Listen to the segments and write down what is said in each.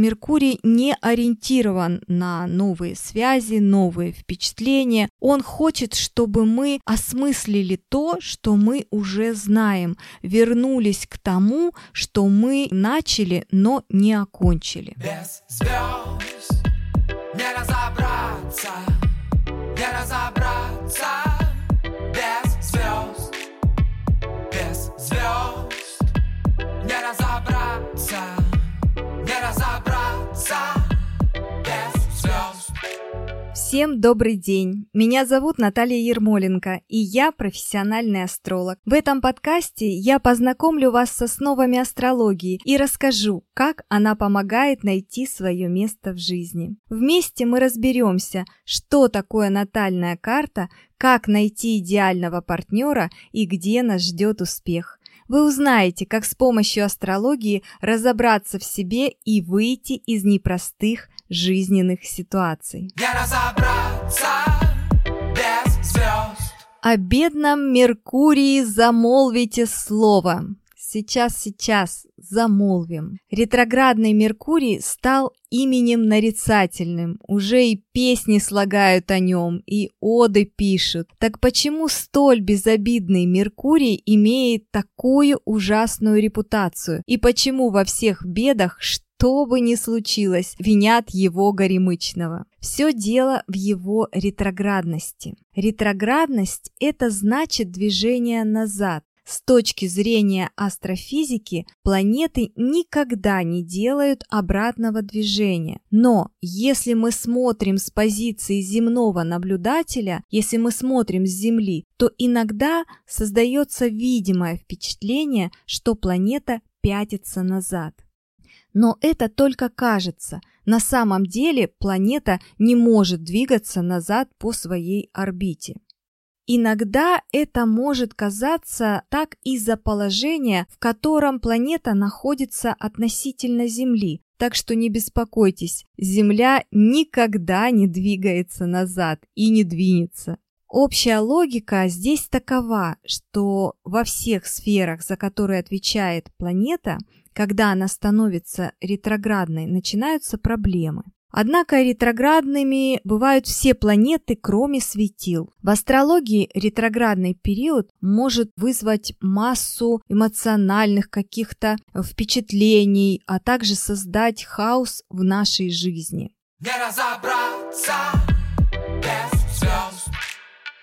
Меркурий не ориентирован на новые связи, новые впечатления. Он хочет, чтобы мы осмыслили то, что мы уже знаем, вернулись к тому, что мы начали, но не окончили. Без звезд не разобраться, не разобраться без звезд, без звезд Всем добрый день! Меня зовут Наталья Ермоленко, и я профессиональный астролог. В этом подкасте я познакомлю вас с основами астрологии и расскажу, как она помогает найти свое место в жизни. Вместе мы разберемся, что такое натальная карта, как найти идеального партнера и где нас ждет успех. Вы узнаете, как с помощью астрологии разобраться в себе и выйти из непростых жизненных ситуаций. О бедном Меркурии замолвите слово. Сейчас, сейчас замолвим. Ретроградный Меркурий стал именем нарицательным. Уже и песни слагают о нем, и оды пишут. Так почему столь безобидный Меркурий имеет такую ужасную репутацию? И почему во всех бедах что бы ни случилось, винят его горемычного. Все дело в его ретроградности. Ретроградность – это значит движение назад. С точки зрения астрофизики, планеты никогда не делают обратного движения. Но если мы смотрим с позиции земного наблюдателя, если мы смотрим с Земли, то иногда создается видимое впечатление, что планета пятится назад. Но это только кажется. На самом деле планета не может двигаться назад по своей орбите. Иногда это может казаться так из-за положения, в котором планета находится относительно Земли, так что не беспокойтесь, Земля никогда не двигается назад и не двинется. Общая логика здесь такова, что во всех сферах, за которые отвечает планета, когда она становится ретроградной, начинаются проблемы. Однако ретроградными бывают все планеты, кроме светил. В астрологии ретроградный период может вызвать массу эмоциональных каких-то впечатлений, а также создать хаос в нашей жизни. Не разобраться без звезд.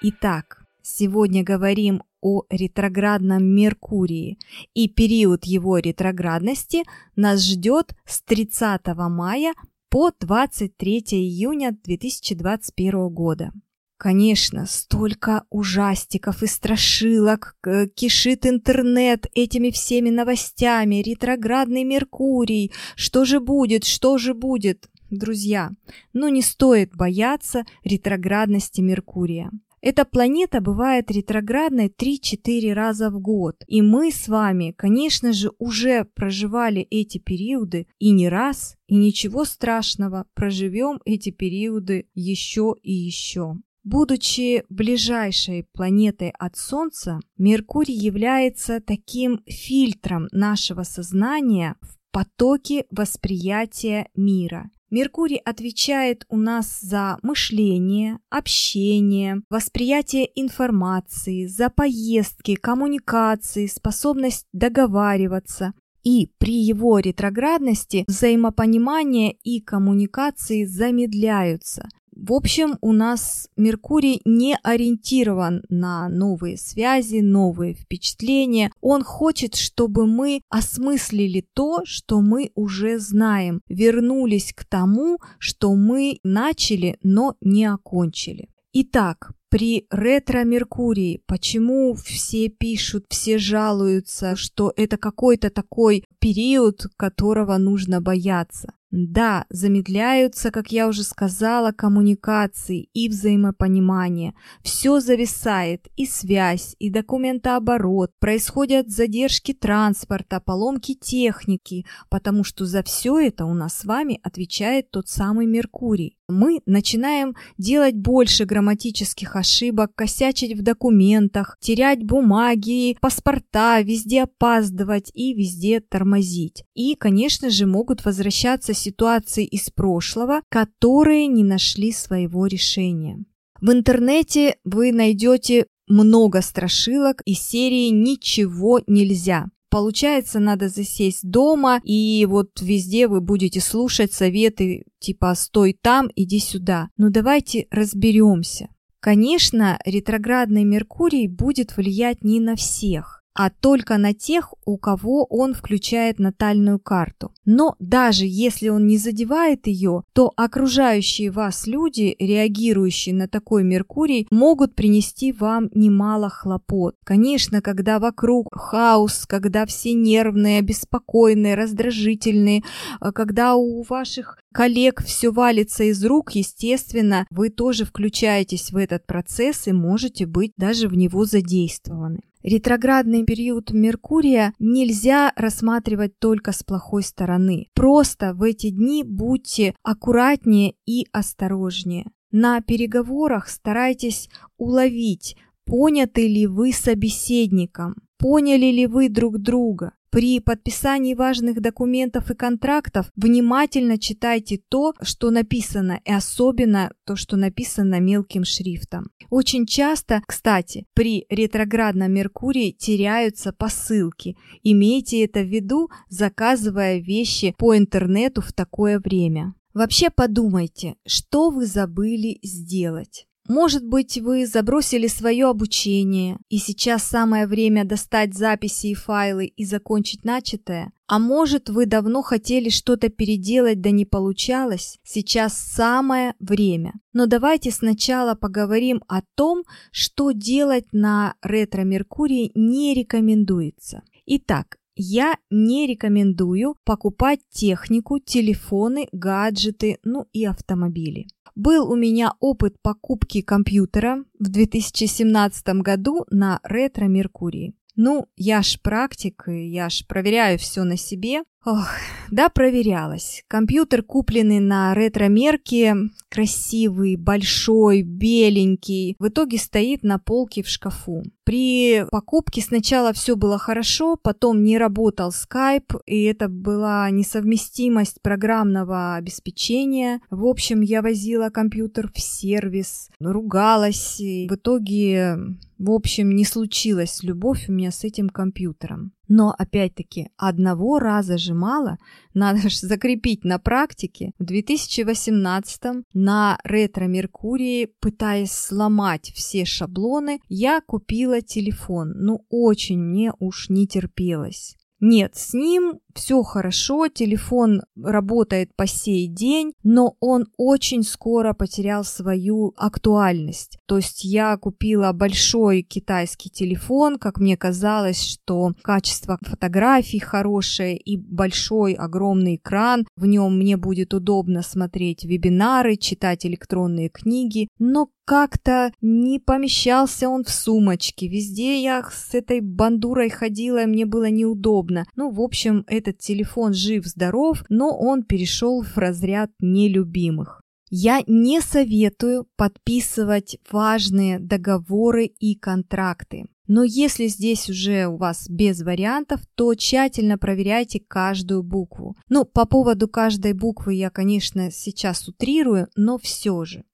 Итак, сегодня говорим о ретроградном Меркурии, и период его ретроградности нас ждет с 30 мая по 23 июня 2021 года. Конечно, столько ужастиков и страшилок, кишит интернет этими всеми новостями, ретроградный Меркурий, что же будет, что же будет. Друзья, ну не стоит бояться ретроградности Меркурия. Эта планета бывает ретроградной 3-4 раза в год. И мы с вами, конечно же, уже проживали эти периоды и не раз, и ничего страшного, проживем эти периоды еще и еще. Будучи ближайшей планетой от Солнца, Меркурий является таким фильтром нашего сознания в потоке восприятия мира – Меркурий отвечает у нас за мышление, общение, восприятие информации, за поездки, коммуникации, способность договариваться. И при его ретроградности взаимопонимание и коммуникации замедляются. В общем, у нас Меркурий не ориентирован на новые связи, новые впечатления. Он хочет, чтобы мы осмыслили то, что мы уже знаем, вернулись к тому, что мы начали, но не окончили. Итак, при ретро-меркурии почему все пишут, все жалуются, что это какой-то такой период, которого нужно бояться? Да, замедляются, как я уже сказала, коммуникации и взаимопонимание. Все зависает, и связь, и документооборот. Происходят задержки транспорта, поломки техники, потому что за все это у нас с вами отвечает тот самый Меркурий. мы начинаем делать больше грамматических ошибок, косячить в документах, терять бумаги, паспорта, везде опаздывать и везде тормозить. И, конечно же, могут возвращаться ситуации из прошлого, которые не нашли своего решения. В интернете вы найдете много страшилок из серии «Ничего нельзя». Получается, надо засесть дома, и вот везде вы будете слушать советы типа «стой там, иди сюда». Но давайте разберемся. Конечно, ретроградный Меркурий будет влиять не на всех а только на тех, у кого он включает натальную карту. Но даже если он не задевает ее, то окружающие вас люди, реагирующие на такой Меркурий, могут принести вам немало хлопот. Конечно, когда вокруг хаос, когда все нервные, беспокойные, раздражительные, а когда у ваших коллег все валится из рук, естественно, вы тоже включаетесь в этот процесс и можете быть даже в него задействованы. Ретроградный период Меркурия нельзя рассматривать только с плохой стороны. Просто в эти дни будьте аккуратнее и осторожнее. На переговорах старайтесь уловить, поняты ли вы собеседником, поняли ли вы друг друга. При подписании важных документов и контрактов внимательно читайте то, что написано, и особенно то, что написано мелким шрифтом. Очень часто, кстати, при ретроградном Меркурии теряются посылки. Имейте это в виду, заказывая вещи по интернету в такое время. Вообще подумайте, что вы забыли сделать. Может быть, вы забросили свое обучение, и сейчас самое время достать записи и файлы и закончить начатое? А может, вы давно хотели что-то переделать, да не получалось? Сейчас самое время. Но давайте сначала поговорим о том, что делать на ретро-меркурии не рекомендуется. Итак, я не рекомендую покупать технику, телефоны, гаджеты, ну и автомобили. Был у меня опыт покупки компьютера в 2017 году на ретро-меркурии. Ну, я ж практик, я ж проверяю все на себе. Ох, да, проверялась. Компьютер, купленный на ретро-мерке, красивый, большой, беленький, в итоге стоит на полке в шкафу. При покупке сначала все было хорошо, потом не работал Skype, и это была несовместимость программного обеспечения. В общем, я возила компьютер в сервис, ругалась, и в итоге в общем, не случилась любовь у меня с этим компьютером. Но, опять-таки, одного раза же мало, надо же закрепить на практике. В 2018 на ретро-меркурии, пытаясь сломать все шаблоны, я купила телефон. Ну, очень мне уж не терпелось. Нет, с ним все хорошо, телефон работает по сей день, но он очень скоро потерял свою актуальность. То есть я купила большой китайский телефон, как мне казалось, что качество фотографий хорошее и большой огромный экран, в нем мне будет удобно смотреть вебинары, читать электронные книги, но как-то не помещался он в сумочке. Везде я с этой бандурой ходила, и мне было неудобно. Ну, в общем, этот телефон жив-здоров, но он перешел в разряд нелюбимых. Я не советую подписывать важные договоры и контракты. Но если здесь уже у вас без вариантов, то тщательно проверяйте каждую букву. Ну, по поводу каждой буквы я, конечно, сейчас утрирую, но все же.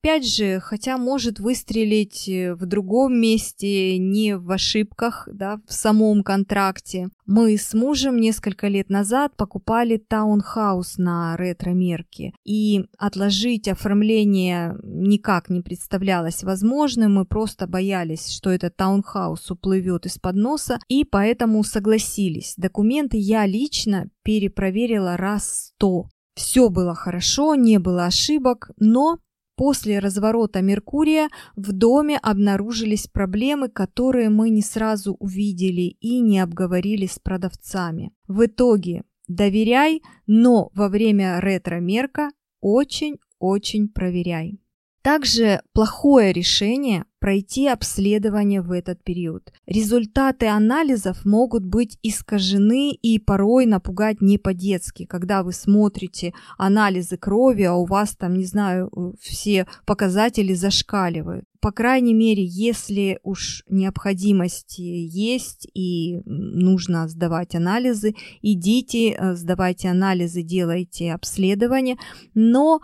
Опять же, хотя может выстрелить э, в другом месте, не в ошибках, да, в самом контракте. Мы с мужем несколько лет назад покупали таунхаус на ретро-мерке, и отложить оформление никак не представлялось возможным, мы просто боялись, что этот таунхаус уплывет из-под носа, и поэтому согласились. Документы я лично перепроверила раз сто. Все было хорошо, не было ошибок, но После разворота Меркурия в доме обнаружились проблемы, которые мы не сразу увидели и не обговорили с продавцами. В итоге доверяй, но во время ретро-мерка очень-очень проверяй. Также плохое решение пройти обследование в этот период. Результаты анализов могут быть искажены и порой напугать не по-детски, когда вы смотрите анализы крови, а у вас там, не знаю, все показатели зашкаливают. По крайней мере, если уж необходимость есть и нужно сдавать анализы, идите, э, сдавайте анализы, делайте обследование, но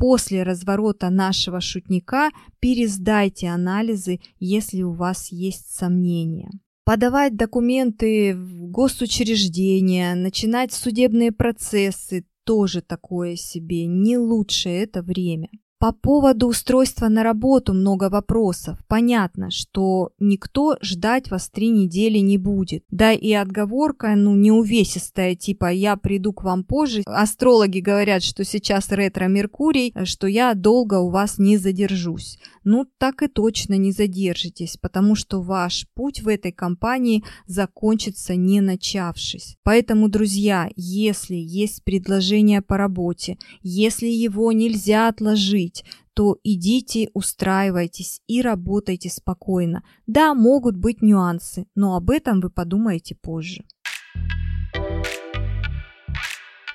После разворота нашего шутника пересдайте анализы, если у вас есть сомнения. Подавать документы в госучреждения, начинать судебные процессы тоже такое себе, не лучшее это время. По поводу устройства на работу много вопросов. Понятно, что никто ждать вас три недели не будет. Да и отговорка, ну, не увесистая, типа «я приду к вам позже». Астрологи говорят, что сейчас ретро-меркурий, что я долго у вас не задержусь. Ну, так и точно не задержитесь, потому что ваш путь в этой компании закончится не начавшись. Поэтому, друзья, если есть предложение по работе, если его нельзя отложить, жить, то идите, устраивайтесь и работайте спокойно. Да, могут быть нюансы, но об этом вы подумаете позже.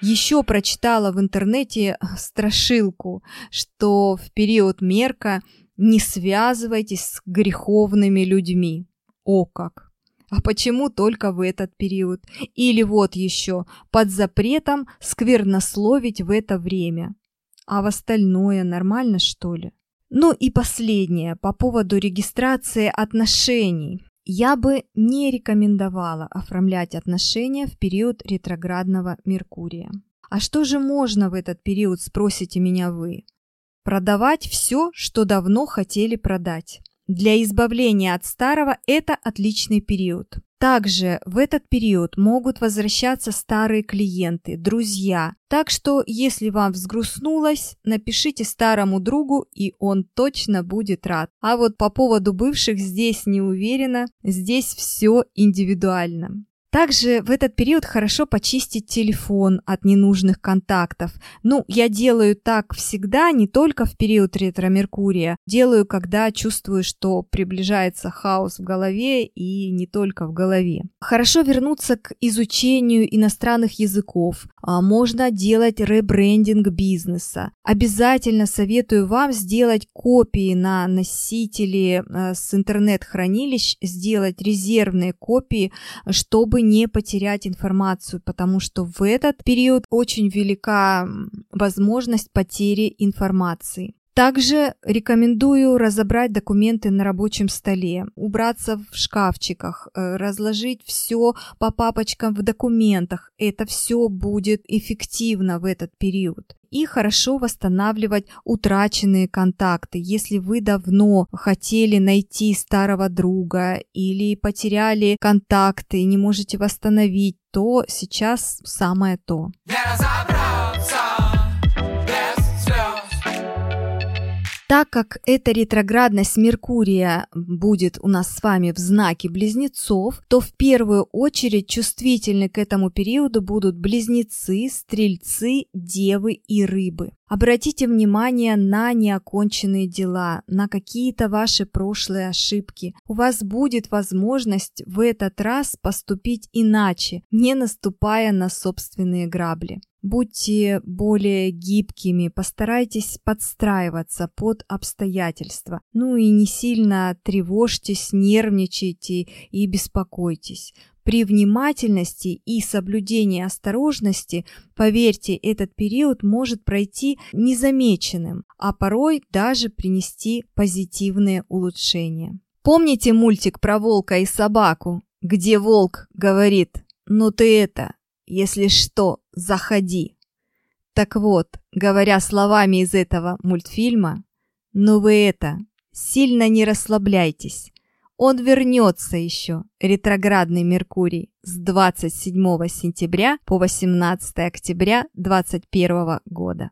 Еще прочитала в интернете страшилку, что в период мерка не связывайтесь с греховными людьми. О как! А почему только в этот период? Или вот еще, под запретом сквернословить в это время. А в остальное нормально, что ли? Ну и последнее по поводу регистрации отношений. Я бы не рекомендовала оформлять отношения в период ретроградного Меркурия. А что же можно в этот период, спросите меня вы? Продавать все, что давно хотели продать. Для избавления от старого это отличный период. Также в этот период могут возвращаться старые клиенты, друзья. Так что, если вам взгрустнулось, напишите старому другу, и он точно будет рад. А вот по поводу бывших здесь не уверена, здесь все индивидуально. Также в этот период хорошо почистить телефон от ненужных контактов. Ну, я делаю так всегда, не только в период ретро-меркурия. Делаю, когда чувствую, что приближается хаос в голове и не только в голове. Хорошо вернуться к изучению иностранных языков. А можно делать ребрендинг бизнеса. Обязательно советую вам сделать копии на носители э, с интернет-хранилищ, сделать резервные копии, чтобы не потерять информацию, потому что в этот период очень велика возможность потери информации. Также рекомендую разобрать документы на рабочем столе, убраться в шкафчиках, э, разложить все по папочкам в документах. Это все будет эффективно в этот период. И хорошо восстанавливать утраченные контакты. Если вы давно хотели найти старого друга или потеряли контакты и не можете восстановить, то сейчас самое то. Так как эта ретроградность Меркурия будет у нас с вами в знаке близнецов, то в первую очередь чувствительны к этому периоду будут близнецы, стрельцы, девы и рыбы. Обратите внимание на неоконченные дела, на какие-то ваши прошлые ошибки. У вас будет возможность в этот раз поступить иначе, не наступая на собственные грабли. Будьте более гибкими, постарайтесь подстраиваться под обстоятельства. Ну и не сильно тревожьтесь, нервничайте и беспокойтесь. При внимательности и соблюдении осторожности, поверьте, этот период может пройти незамеченным, а порой даже принести позитивные улучшения. Помните мультик про волка и собаку, где волк говорит «Ну ты это, если что, заходи. Так вот, говоря словами из этого мультфильма, ну вы это, сильно не расслабляйтесь. Он вернется еще, ретроградный Меркурий, с 27 сентября по 18 октября 2021 года.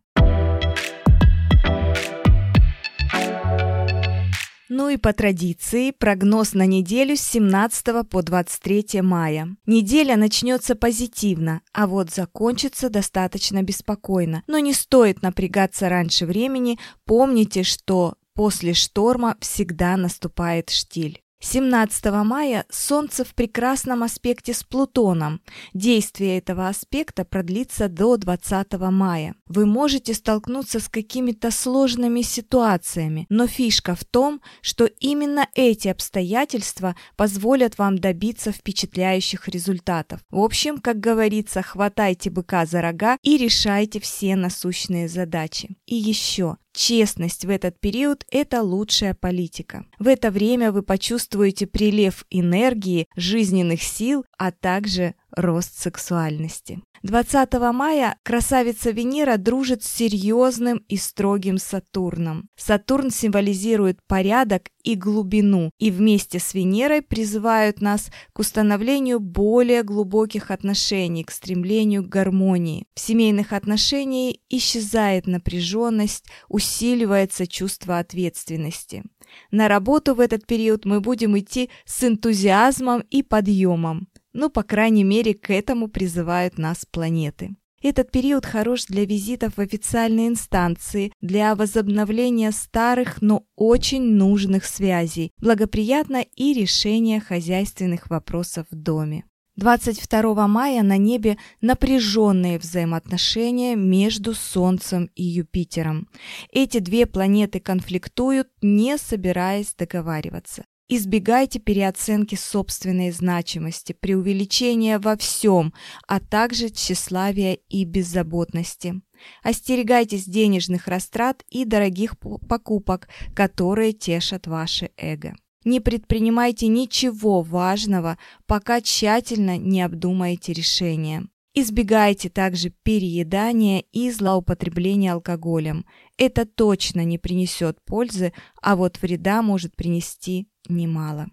Ну и по традиции прогноз на неделю с 17 по 23 мая. Неделя начнется позитивно, а вот закончится достаточно беспокойно. Но не стоит напрягаться раньше времени, помните, что после шторма всегда наступает штиль. 17 мая Солнце в прекрасном аспекте с Плутоном. Действие этого аспекта продлится до 20 мая. Вы можете столкнуться с какими-то сложными ситуациями, но фишка в том, что именно эти обстоятельства позволят вам добиться впечатляющих результатов. В общем, как говорится, хватайте быка за рога и решайте все насущные задачи. И еще, Честность в этот период – это лучшая политика. В это время вы почувствуете прилив энергии, жизненных сил, а также рост сексуальности. 20 мая красавица Венера дружит с серьезным и строгим Сатурном. Сатурн символизирует порядок и глубину, и вместе с Венерой призывают нас к установлению более глубоких отношений, к стремлению к гармонии. В семейных отношениях исчезает напряженность, усиливается чувство ответственности. На работу в этот период мы будем идти с энтузиазмом и подъемом. Ну, по крайней мере, к этому призывают нас планеты. Этот период хорош для визитов в официальные инстанции, для возобновления старых, но очень нужных связей, благоприятно и решения хозяйственных вопросов в доме. 22 мая на небе напряженные взаимоотношения между Солнцем и Юпитером. Эти две планеты конфликтуют, не собираясь договариваться. Избегайте переоценки собственной значимости, преувеличения во всем, а также тщеславия и беззаботности. Остерегайтесь денежных растрат и дорогих покупок, которые тешат ваше эго. Не предпринимайте ничего важного, пока тщательно не обдумаете решение. Избегайте также переедания и злоупотребления алкоголем. Это точно не принесет пользы, а вот вреда может принести немало.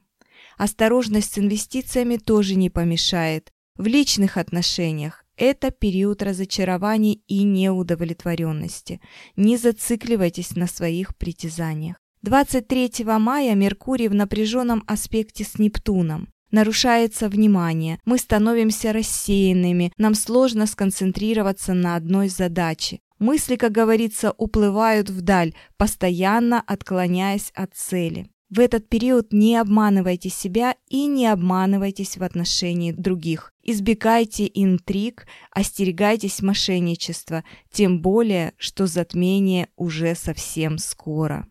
Осторожность с инвестициями тоже не помешает. В личных отношениях это период разочарований и неудовлетворенности. Не зацикливайтесь на своих притязаниях. 23 мая Меркурий в напряженном аспекте с Нептуном. Нарушается внимание, мы становимся рассеянными, нам сложно сконцентрироваться на одной задаче. Мысли, как говорится, уплывают вдаль, постоянно отклоняясь от цели. В этот период не обманывайте себя и не обманывайтесь в отношении других. Избегайте интриг, остерегайтесь мошенничества, тем более, что затмение уже совсем скоро.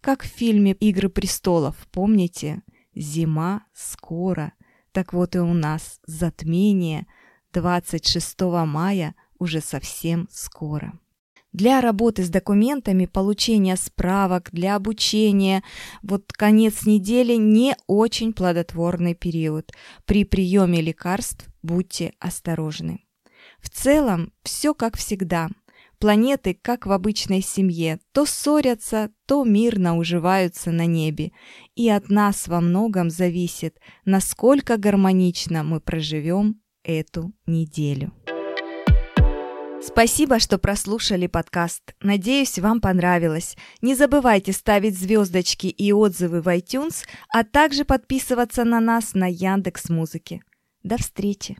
Как в фильме «Игры престолов», помните? Зима скоро. Так вот и у нас затмение 26 мая уже совсем скоро. Для работы с документами, получения справок, для обучения, вот конец недели не очень плодотворный период. При приеме лекарств будьте осторожны. В целом, все как всегда. Планеты, как в обычной семье, то ссорятся, то мирно уживаются на небе. И от нас во многом зависит, насколько гармонично мы проживем эту неделю. Спасибо, что прослушали подкаст. Надеюсь, вам понравилось. Не забывайте ставить звездочки и отзывы в iTunes, а также подписываться на нас на Яндекс Музыке. До встречи!